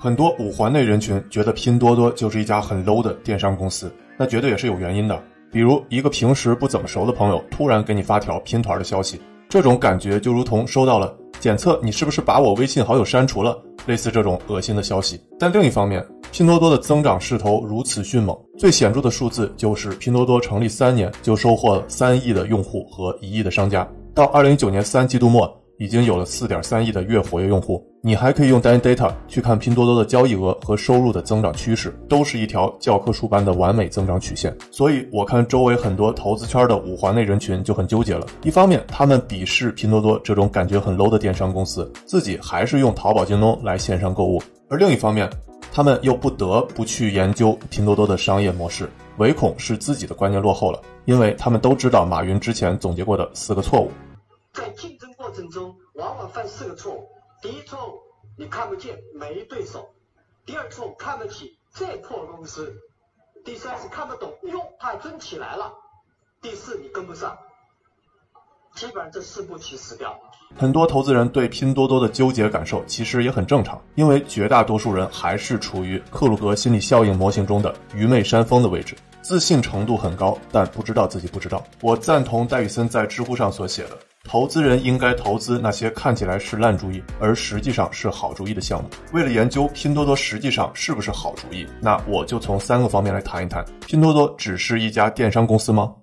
很多五环内人群觉得拼多多就是一家很 low 的电商公司，那绝对也是有原因的。比如一个平时不怎么熟的朋友突然给你发条拼团的消息，这种感觉就如同收到了检测你是不是把我微信好友删除了，类似这种恶心的消息。但另一方面，拼多多的增长势头如此迅猛，最显著的数字就是拼多多成立三年就收获了三亿的用户和一亿的商家，到二零一九年三季度末。已经有了四点三亿的月活跃用户，你还可以用 Dan Data 去看拼多多的交易额和收入的增长趋势，都是一条教科书般的完美增长曲线。所以，我看周围很多投资圈的五环内人群就很纠结了。一方面，他们鄙视拼多多这种感觉很 low 的电商公司，自己还是用淘宝、京东来线上购物；而另一方面，他们又不得不去研究拼多多的商业模式，唯恐是自己的观念落后了，因为他们都知道马云之前总结过的四个错误。过程中，往往犯四个错误：第一错误，你看不见没对手；第二错误，看不起这破公司；第三是看不懂，哟，它还真起来了；第四，你跟不上。基本上这四步棋死掉。很多投资人对拼多多的纠结感受其实也很正常，因为绝大多数人还是处于克鲁格心理效应模型中的愚昧山峰的位置，自信程度很高，但不知道自己不知道。我赞同戴宇森在知乎上所写的。投资人应该投资那些看起来是烂主意，而实际上是好主意的项目。为了研究拼多多实际上是不是好主意，那我就从三个方面来谈一谈：拼多多只是一家电商公司吗？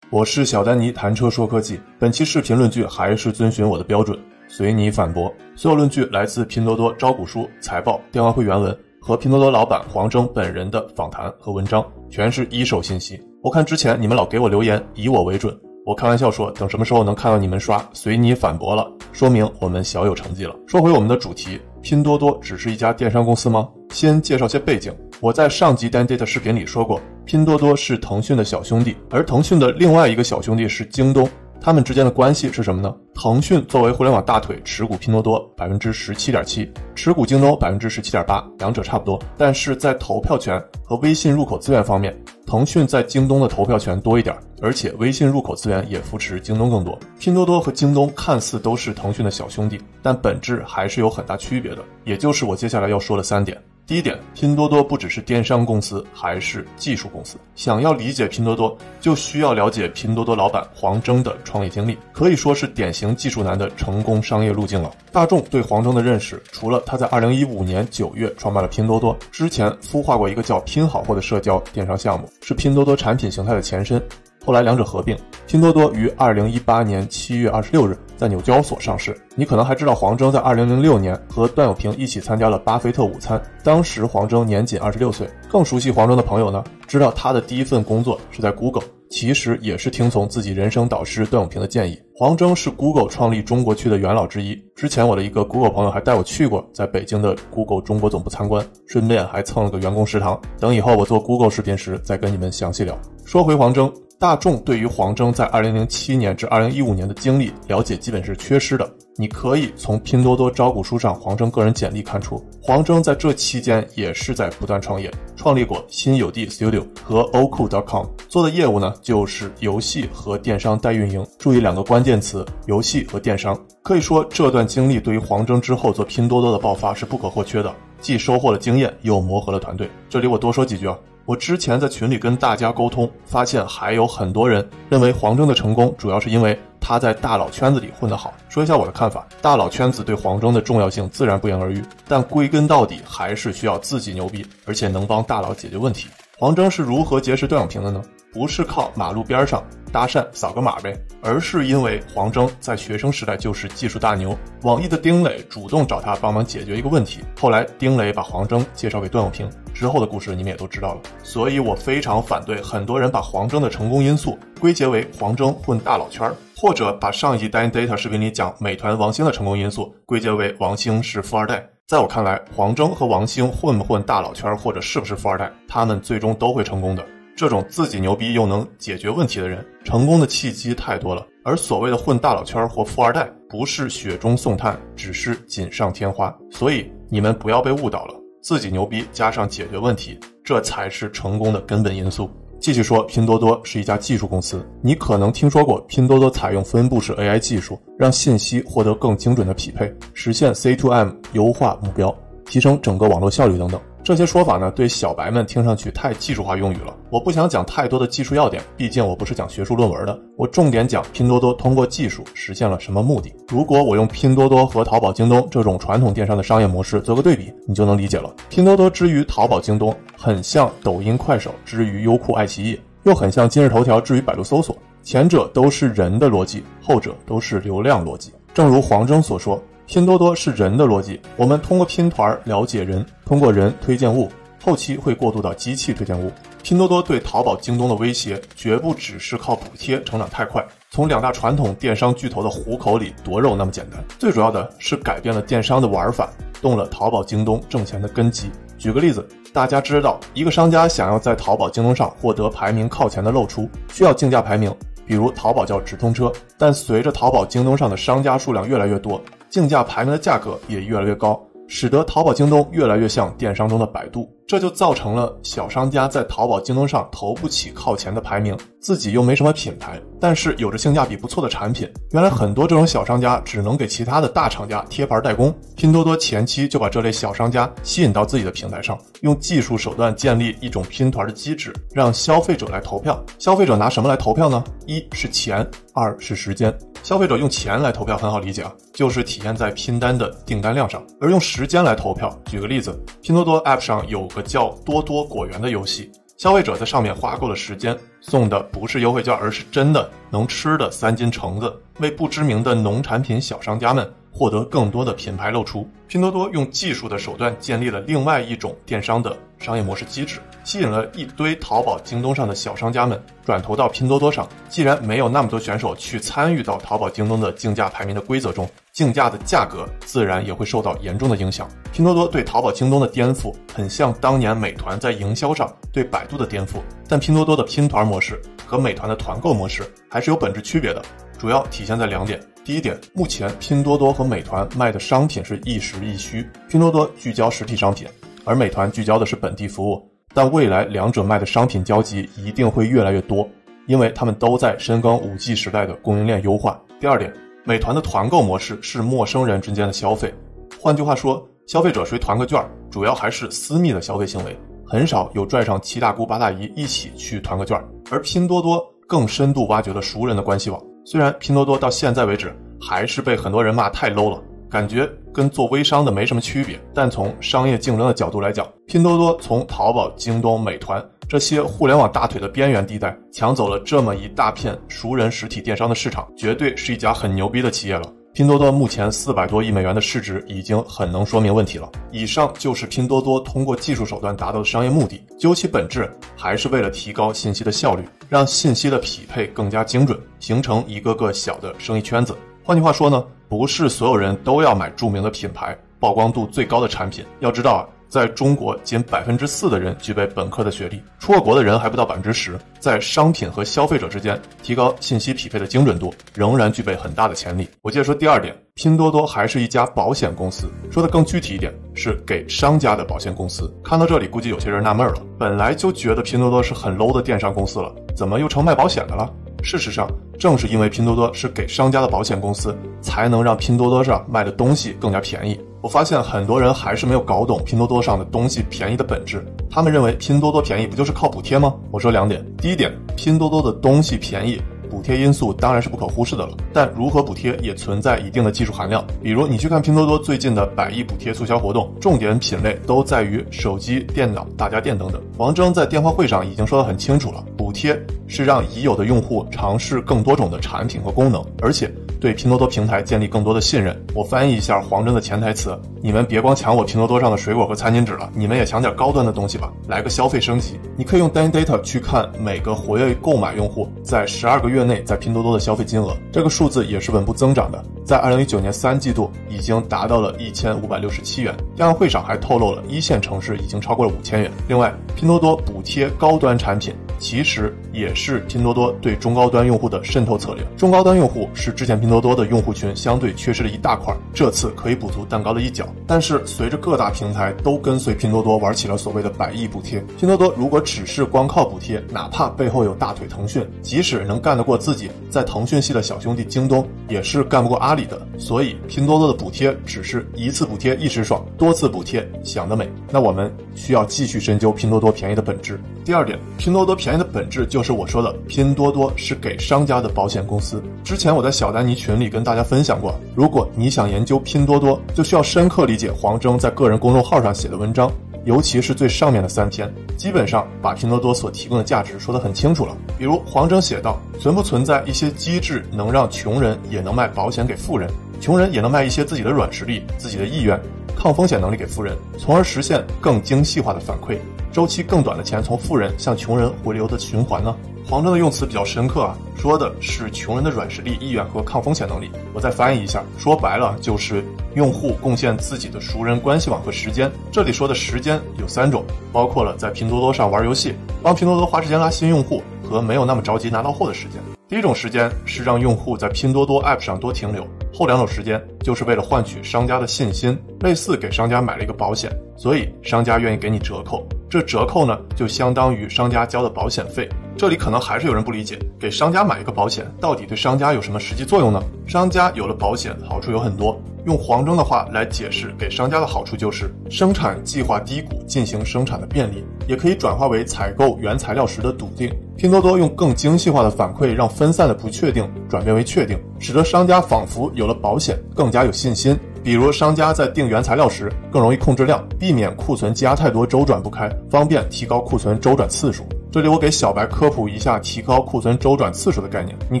我是小丹尼，谈车说科技。本期视频论据还是遵循我的标准，随你反驳。所有论据来自拼多多招股书、财报、电话会原文。和拼多多老板黄峥本人的访谈和文章全是一手信息。我看之前你们老给我留言，以我为准。我开玩笑说，等什么时候能看到你们刷，随你反驳了，说明我们小有成绩了。说回我们的主题，拼多多只是一家电商公司吗？先介绍些背景。我在上集 Dan Data 视频里说过，拼多多是腾讯的小兄弟，而腾讯的另外一个小兄弟是京东。他们之间的关系是什么呢？腾讯作为互联网大腿，持股拼多多百分之十七点七，持股京东百分之十七点八，两者差不多。但是在投票权和微信入口资源方面，腾讯在京东的投票权多一点，而且微信入口资源也扶持京东更多。拼多多和京东看似都是腾讯的小兄弟，但本质还是有很大区别的，也就是我接下来要说的三点。第一点，拼多多不只是电商公司，还是技术公司。想要理解拼多多，就需要了解拼多多老板黄峥的创业经历，可以说是典型技术男的成功商业路径了。大众对黄峥的认识，除了他在2015年9月创办了拼多多，之前孵化过一个叫拼好货的社交电商项目，是拼多多产品形态的前身。后来两者合并，拼多多于二零一八年七月二十六日在纽交所上市。你可能还知道黄峥在二零零六年和段永平一起参加了巴菲特午餐，当时黄峥年仅二十六岁。更熟悉黄峥的朋友呢，知道他的第一份工作是在 Google，其实也是听从自己人生导师段永平的建议。黄峥是 Google 创立中国区的元老之一，之前我的一个 Google 朋友还带我去过在北京的 Google 中国总部参观，顺便还蹭了个员工食堂。等以后我做 Google 视频时再跟你们详细聊。说回黄峥。大众对于黄峥在2007年至2015年的经历了解基本是缺失的。你可以从拼多多招股书上黄峥个人简历看出，黄峥在这期间也是在不断创业，创立过新有地 Studio 和 Oku.com，做的业务呢就是游戏和电商代运营。注意两个关键词：游戏和电商。可以说这段经历对于黄峥之后做拼多多的爆发是不可或缺的，既收获了经验，又磨合了团队。这里我多说几句啊。我之前在群里跟大家沟通，发现还有很多人认为黄峥的成功主要是因为他在大佬圈子里混得好。说一下我的看法，大佬圈子对黄峥的重要性自然不言而喻，但归根到底还是需要自己牛逼，而且能帮大佬解决问题。黄峥是如何结识段永平的呢？不是靠马路边上搭讪扫个码呗，而是因为黄峥在学生时代就是技术大牛，网易的丁磊主动找他帮忙解决一个问题，后来丁磊把黄峥介绍给段永平，之后的故事你们也都知道了。所以我非常反对很多人把黄峥的成功因素归结为黄峥混大佬圈，或者把上一集 Dan Data 视频里讲美团王兴的成功因素归结为王兴是富二代。在我看来，黄峥和王兴混不混大佬圈，或者是不是富二代，他们最终都会成功的。这种自己牛逼又能解决问题的人，成功的契机太多了。而所谓的混大佬圈或富二代，不是雪中送炭，只是锦上添花。所以你们不要被误导了，自己牛逼加上解决问题，这才是成功的根本因素。继续说，拼多多是一家技术公司。你可能听说过，拼多多采用分布式 AI 技术，让信息获得更精准的匹配，实现 C2M 优化目标，提升整个网络效率等等。这些说法呢，对小白们听上去太技术化用语了。我不想讲太多的技术要点，毕竟我不是讲学术论文的。我重点讲拼多多通过技术实现了什么目的。如果我用拼多多和淘宝、京东这种传统电商的商业模式做个对比，你就能理解了。拼多多之于淘宝、京东，很像抖音、快手之于优酷、爱奇艺，又很像今日头条之于百度搜索。前者都是人的逻辑，后者都是流量逻辑。正如黄峥所说。拼多多是人的逻辑，我们通过拼团了解人，通过人推荐物，后期会过渡到机器推荐物。拼多多对淘宝、京东的威胁，绝不只是靠补贴成长太快，从两大传统电商巨头的虎口里夺肉那么简单。最主要的是改变了电商的玩法，动了淘宝、京东挣钱的根基。举个例子，大家知道，一个商家想要在淘宝、京东上获得排名靠前的露出，需要竞价排名，比如淘宝叫直通车，但随着淘宝、京东上的商家数量越来越多。竞价排名的价格也越来越高，使得淘宝、京东越来越像电商中的百度。这就造成了小商家在淘宝、京东上投不起靠前的排名，自己又没什么品牌，但是有着性价比不错的产品。原来很多这种小商家只能给其他的大厂家贴牌代工。拼多多前期就把这类小商家吸引到自己的平台上，用技术手段建立一种拼团的机制，让消费者来投票。消费者拿什么来投票呢？一是钱，二是时间。消费者用钱来投票很好理解啊，就是体现在拼单的订单量上。而用时间来投票，举个例子，拼多多 App 上有个。叫多多果园的游戏，消费者在上面花够了时间，送的不是优惠券，而是真的能吃的三斤橙子，为不知名的农产品小商家们。获得更多的品牌露出，拼多多用技术的手段建立了另外一种电商的商业模式机制，吸引了一堆淘宝、京东上的小商家们转投到拼多多上。既然没有那么多选手去参与到淘宝、京东的竞价排名的规则中，竞价的价格自然也会受到严重的影响。拼多多对淘宝、京东的颠覆，很像当年美团在营销上对百度的颠覆，但拼多多的拼团模式和美团的团购模式还是有本质区别的，主要体现在两点。第一点，目前拼多多和美团卖的商品是一时一虚，拼多多聚焦实体商品，而美团聚焦的是本地服务。但未来两者卖的商品交集一定会越来越多，因为他们都在深耕五 G 时代的供应链优化。第二点，美团的团购模式是陌生人之间的消费，换句话说，消费者谁团个券，主要还是私密的消费行为，很少有拽上七大姑八大姨一起去团个券。而拼多多更深度挖掘了熟人的关系网。虽然拼多多到现在为止还是被很多人骂太 low 了，感觉跟做微商的没什么区别，但从商业竞争的角度来讲，拼多多从淘宝、京东、美团这些互联网大腿的边缘地带抢走了这么一大片熟人实体电商的市场，绝对是一家很牛逼的企业了。拼多多目前四百多亿美元的市值已经很能说明问题了。以上就是拼多多通过技术手段达到的商业目的，究其本质，还是为了提高信息的效率，让信息的匹配更加精准，形成一个个小的生意圈子。换句话说呢，不是所有人都要买著名的品牌、曝光度最高的产品。要知道啊。在中国，仅百分之四的人具备本科的学历，出过国的人还不到百分之十。在商品和消费者之间提高信息匹配的精准度，仍然具备很大的潜力。我接着说第二点，拼多多还是一家保险公司。说的更具体一点，是给商家的保险公司。看到这里，估计有些人纳闷了，本来就觉得拼多多是很 low 的电商公司了，怎么又成卖保险的了？事实上，正是因为拼多多是给商家的保险公司，才能让拼多多上卖的东西更加便宜。我发现很多人还是没有搞懂拼多多上的东西便宜的本质。他们认为拼多多便宜不就是靠补贴吗？我说两点：第一点，拼多多的东西便宜。补贴因素当然是不可忽视的了，但如何补贴也存在一定的技术含量。比如你去看拼多多最近的百亿补贴促销活动，重点品类都在于手机、电脑、大家电等等。王峥在电话会上已经说得很清楚了，补贴是让已有的用户尝试更多种的产品和功能，而且对拼多多平台建立更多的信任。我翻译一下黄峥的潜台词：你们别光抢我拼多多上的水果和餐巾纸了，你们也抢点高端的东西吧，来个消费升级。你可以用 Dan Data 去看每个活跃购买用户在十二个月。内在拼多多的消费金额，这个数字也是稳步增长的，在二零一九年三季度已经达到了一千五百六十七元。电话会上还透露了一线城市已经超过了五千元。另外，拼多多补贴高端产品。其实也是拼多多对中高端用户的渗透策略。中高端用户是之前拼多多的用户群相对缺失的一大块，这次可以补足蛋糕的一角。但是随着各大平台都跟随拼多多玩起了所谓的百亿补贴，拼多多如果只是光靠补贴，哪怕背后有大腿腾讯，即使能干得过自己在腾讯系的小兄弟京东，也是干不过阿里的。所以拼多多的补贴只是一次补贴一时爽，多次补贴想得美。那我们需要继续深究拼多多便宜的本质。第二点，拼多多便宜的本质就是我说的，拼多多是给商家的保险公司。之前我在小丹尼群里跟大家分享过，如果你想研究拼多多，就需要深刻理解黄峥在个人公众号上写的文章，尤其是最上面的三篇，基本上把拼多多所提供的价值说得很清楚了。比如黄峥写道，存不存在一些机制能让穷人也能卖保险给富人，穷人也能卖一些自己的软实力、自己的意愿、抗风险能力给富人，从而实现更精细化的反馈。周期更短的钱从富人向穷人回流的循环呢？黄峥的用词比较深刻啊，说的是穷人的软实力、意愿和抗风险能力。我再翻译一下，说白了就是用户贡献自己的熟人关系网和时间。这里说的时间有三种，包括了在拼多多上玩游戏，帮拼多多花时间拉新用户，和没有那么着急拿到货的时间。第一种时间是让用户在拼多多 App 上多停留，后两种时间就是为了换取商家的信心，类似给商家买了一个保险，所以商家愿意给你折扣。这折扣呢，就相当于商家交的保险费。这里可能还是有人不理解，给商家买一个保险，到底对商家有什么实际作用呢？商家有了保险，好处有很多。用黄峥的话来解释，给商家的好处就是生产计划低谷进行生产的便利，也可以转化为采购原材料时的笃定。拼多多用更精细化的反馈，让分散的不确定转变为确定，使得商家仿佛有了保险，更加有信心。比如，商家在订原材料时更容易控制量，避免库存积压太多周转不开，方便提高库存周转次数。这里我给小白科普一下提高库存周转次数的概念，你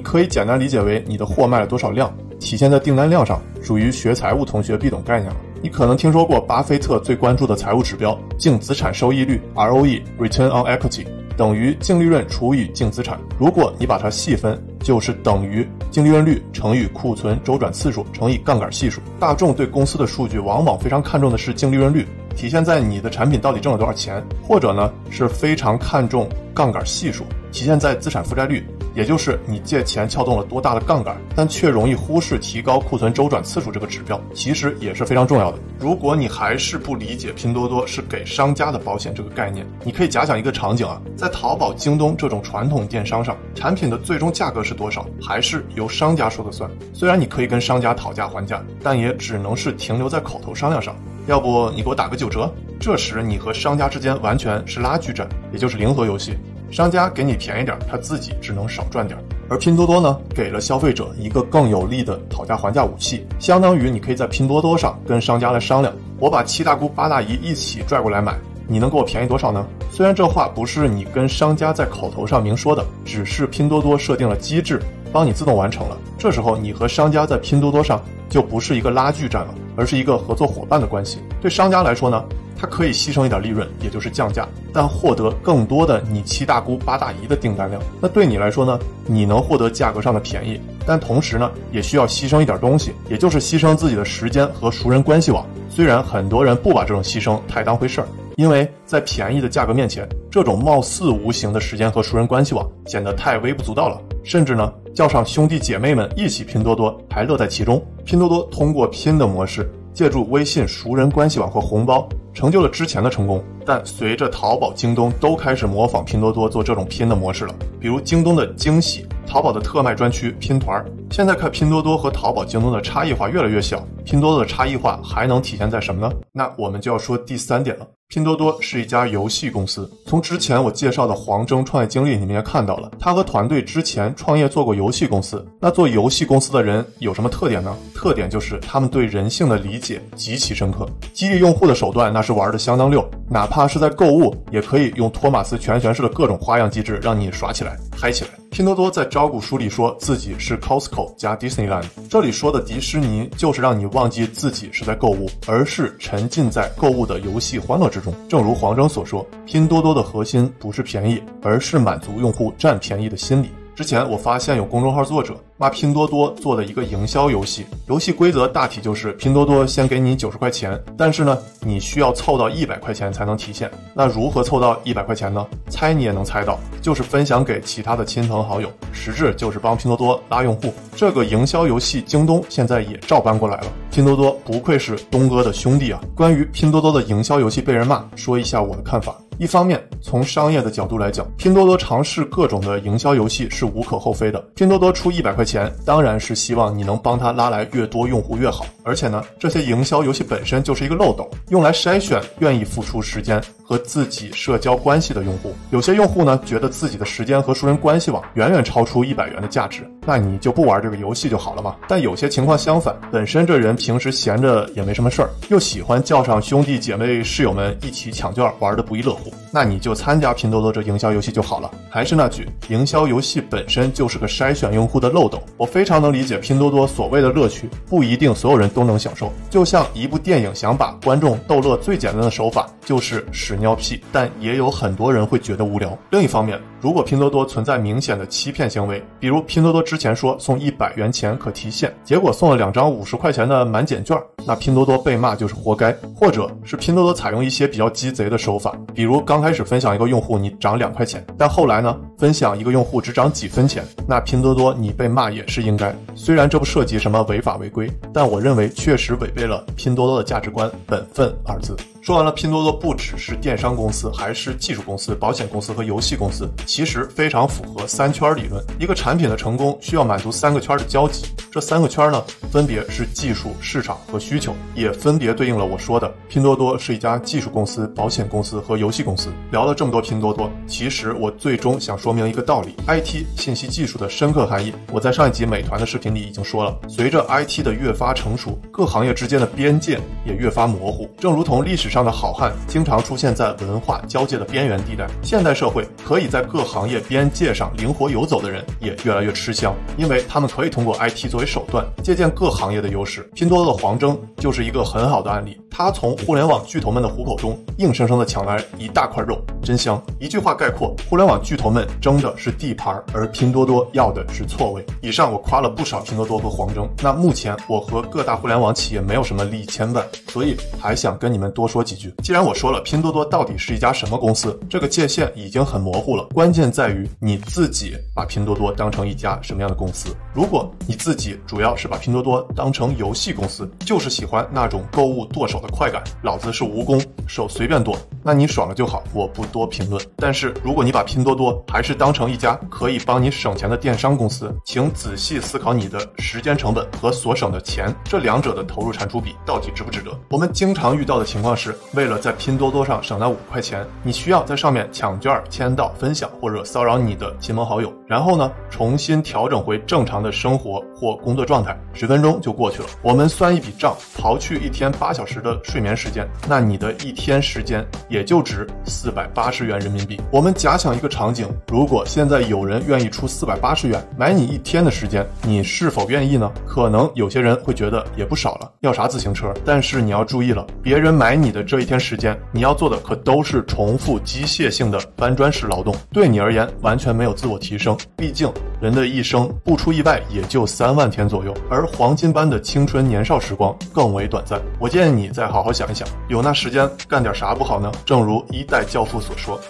可以简单理解为你的货卖了多少量，体现在订单量上，属于学财务同学必懂概念了。你可能听说过巴菲特最关注的财务指标净资产收益率 （ROE，Return on Equity）。等于净利润除以净资产。如果你把它细分，就是等于净利润率乘以库存周转次数乘以杠杆系数。大众对公司的数据往往非常看重的是净利润率，体现在你的产品到底挣了多少钱，或者呢是非常看重杠杆系数，体现在资产负债率。也就是你借钱撬动了多大的杠杆，但却容易忽视提高库存周转次数这个指标，其实也是非常重要的。如果你还是不理解拼多多是给商家的保险这个概念，你可以假想一个场景啊，在淘宝、京东这种传统电商上，产品的最终价格是多少，还是由商家说了算。虽然你可以跟商家讨价还价，但也只能是停留在口头商量上。要不你给我打个九折？这时你和商家之间完全是拉锯战，也就是零和游戏。商家给你便宜点，他自己只能少赚点。而拼多多呢，给了消费者一个更有力的讨价还价武器，相当于你可以在拼多多上跟商家来商量，我把七大姑八大姨一起拽过来买，你能给我便宜多少呢？虽然这话不是你跟商家在口头上明说的，只是拼多多设定了机制，帮你自动完成了。这时候你和商家在拼多多上就不是一个拉锯战了，而是一个合作伙伴的关系。对商家来说呢？它可以牺牲一点利润，也就是降价，但获得更多的你七大姑八大姨的订单量。那对你来说呢？你能获得价格上的便宜，但同时呢，也需要牺牲一点东西，也就是牺牲自己的时间和熟人关系网。虽然很多人不把这种牺牲太当回事儿，因为在便宜的价格面前，这种貌似无形的时间和熟人关系网显得太微不足道了。甚至呢，叫上兄弟姐妹们一起拼多多，还乐在其中。拼多多通过拼的模式。借助微信熟人关系网和红包，成就了之前的成功。但随着淘宝、京东都开始模仿拼多多做这种拼的模式了，比如京东的惊喜，淘宝的特卖专区拼团。现在看拼多多和淘宝、京东的差异化越来越小，拼多多的差异化还能体现在什么呢？那我们就要说第三点了。拼多多是一家游戏公司。从之前我介绍的黄峥创业经历，你们也看到了，他和团队之前创业做过游戏公司。那做游戏公司的人有什么特点呢？特点就是他们对人性的理解极其深刻，激励用户的手段那是玩的相当溜。哪怕是在购物，也可以用托马斯全旋式的各种花样机制让你耍起来、嗨起来。拼多多在招股书里说自己是 Costco 加 Disneyland，这里说的迪士尼就是让你忘记自己是在购物，而是沉浸在购物的游戏欢乐之中。正如黄峥所说，拼多多的核心不是便宜，而是满足用户占便宜的心理。之前我发现有公众号作者骂拼多多做的一个营销游戏，游戏规则大体就是拼多多先给你九十块钱，但是呢，你需要凑到一百块钱才能提现。那如何凑到一百块钱呢？猜你也能猜到，就是分享给其他的亲朋好友，实质就是帮拼多多拉用户。这个营销游戏，京东现在也照搬过来了。拼多多不愧是东哥的兄弟啊！关于拼多多的营销游戏被人骂，说一下我的看法。一方面，从商业的角度来讲，拼多多尝试各种的营销游戏是无可厚非的。拼多多出一百块钱，当然是希望你能帮他拉来越多用户越好。而且呢，这些营销游戏本身就是一个漏斗，用来筛选愿意付出时间和自己社交关系的用户。有些用户呢，觉得自己的时间和熟人关系网远远超出一百元的价值，那你就不玩这个游戏就好了嘛。但有些情况相反，本身这人平时闲着也没什么事儿，又喜欢叫上兄弟姐妹室友们一起抢券，玩的不亦乐乎。那你就参加拼多多这营销游戏就好了。还是那句，营销游戏本身就是个筛选用户的漏斗。我非常能理解拼多多所谓的乐趣，不一定所有人都能享受。就像一部电影想把观众逗乐，最简单的手法就是使尿屁，但也有很多人会觉得无聊。另一方面，如果拼多多存在明显的欺骗行为，比如拼多多之前说送一百元钱可提现，结果送了两张五十块钱的满减券，那拼多多被骂就是活该。或者是拼多多采用一些比较鸡贼的手法，比如刚开始分享一个用户你涨两块钱，但后来呢分享一个用户只涨几分钱，那拼多多你被骂也是应该。虽然这不涉及什么违法违规，但我认为确实违背了拼多多的价值观“本分”二字。说完了，拼多多不只是电商公司，还是技术公司、保险公司和游戏公司，其实非常符合三圈理论。一个产品的成功需要满足三个圈的交集，这三个圈呢，分别是技术、市场和需求，也分别对应了我说的拼多多是一家技术公司、保险公司和游戏公司。聊了这么多拼多多，其实我最终想说明一个道理：IT 信息技术的深刻含义。我在上一集美团的视频里已经说了，随着 IT 的越发成熟，各行业之间的边界也越发模糊。正如同历史。上的好汉经常出现在文化交界的边缘地带。现代社会可以在各行业边界上灵活游走的人也越来越吃香，因为他们可以通过 IT 做为手段，借鉴各行业的优势。拼多多的黄峥就是一个很好的案例。他从互联网巨头们的虎口中硬生生的抢来一大块肉，真香！一句话概括：互联网巨头们争的是地盘，而拼多多要的是错位。以上我夸了不少拼多多和黄峥。那目前我和各大互联网企业没有什么利益牵绊，所以还想跟你们多说。几句，既然我说了拼多多到底是一家什么公司，这个界限已经很模糊了。关键在于你自己把拼多多当成一家什么样的公司。如果你自己主要是把拼多多当成游戏公司，就是喜欢那种购物剁手的快感，老子是蜈蚣，手随便剁，那你爽了就好，我不多评论。但是如果你把拼多多还是当成一家可以帮你省钱的电商公司，请仔细思考你的时间成本和所省的钱，这两者的投入产出比到底值不值得？我们经常遇到的情况是。为了在拼多多上省那五块钱，你需要在上面抢券、签到、分享或者骚扰你的亲朋好友，然后呢，重新调整回正常的生活或工作状态，十分钟就过去了。我们算一笔账，刨去一天八小时的睡眠时间，那你的一天时间也就值四百八十元人民币。我们假想一个场景，如果现在有人愿意出四百八十元买你一天的时间，你是否愿意呢？可能有些人会觉得也不少了，要啥自行车？但是你要注意了，别人买你的。这一天时间，你要做的可都是重复机械性的搬砖式劳动，对你而言完全没有自我提升。毕竟人的一生不出意外也就三万天左右，而黄金般的青春年少时光更为短暂。我建议你在再好好想一想，有那时间干点啥不好呢？正如一代教父所说。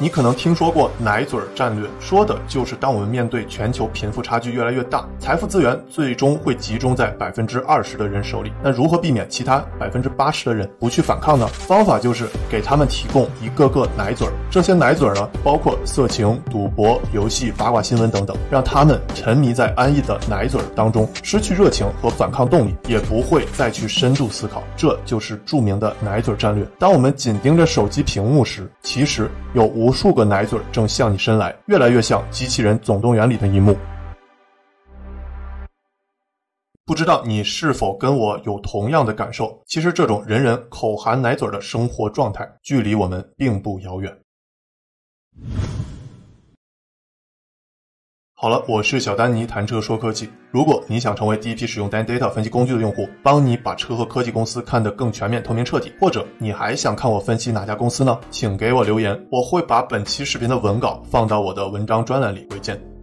你可能听说过奶嘴战略，说的就是当我们面对全球贫富差距越来越大，财富资源最终会集中在百分之二十的人手里。那如何避免其他百分之八十的人不去反抗呢？方法就是给他们提供一个个奶嘴儿。这些奶嘴儿呢，包括色情、赌博、游戏、八卦新闻等等，让他们沉迷在安逸的奶嘴儿当中，失去热情和反抗动力，也不会再去深度思考。这就是著名的奶嘴战略。当我们紧盯着手机屏幕时，其实有无。无数个奶嘴正向你伸来，越来越像《机器人总动员》里的一幕。不知道你是否跟我有同样的感受？其实，这种人人口含奶嘴的生活状态，距离我们并不遥远。好了，我是小丹尼谈车说科技。如果你想成为第一批使用 Dan Data 分析工具的用户，帮你把车和科技公司看得更全面、透明、彻底，或者你还想看我分析哪家公司呢？请给我留言，我会把本期视频的文稿放到我的文章专栏里。回见。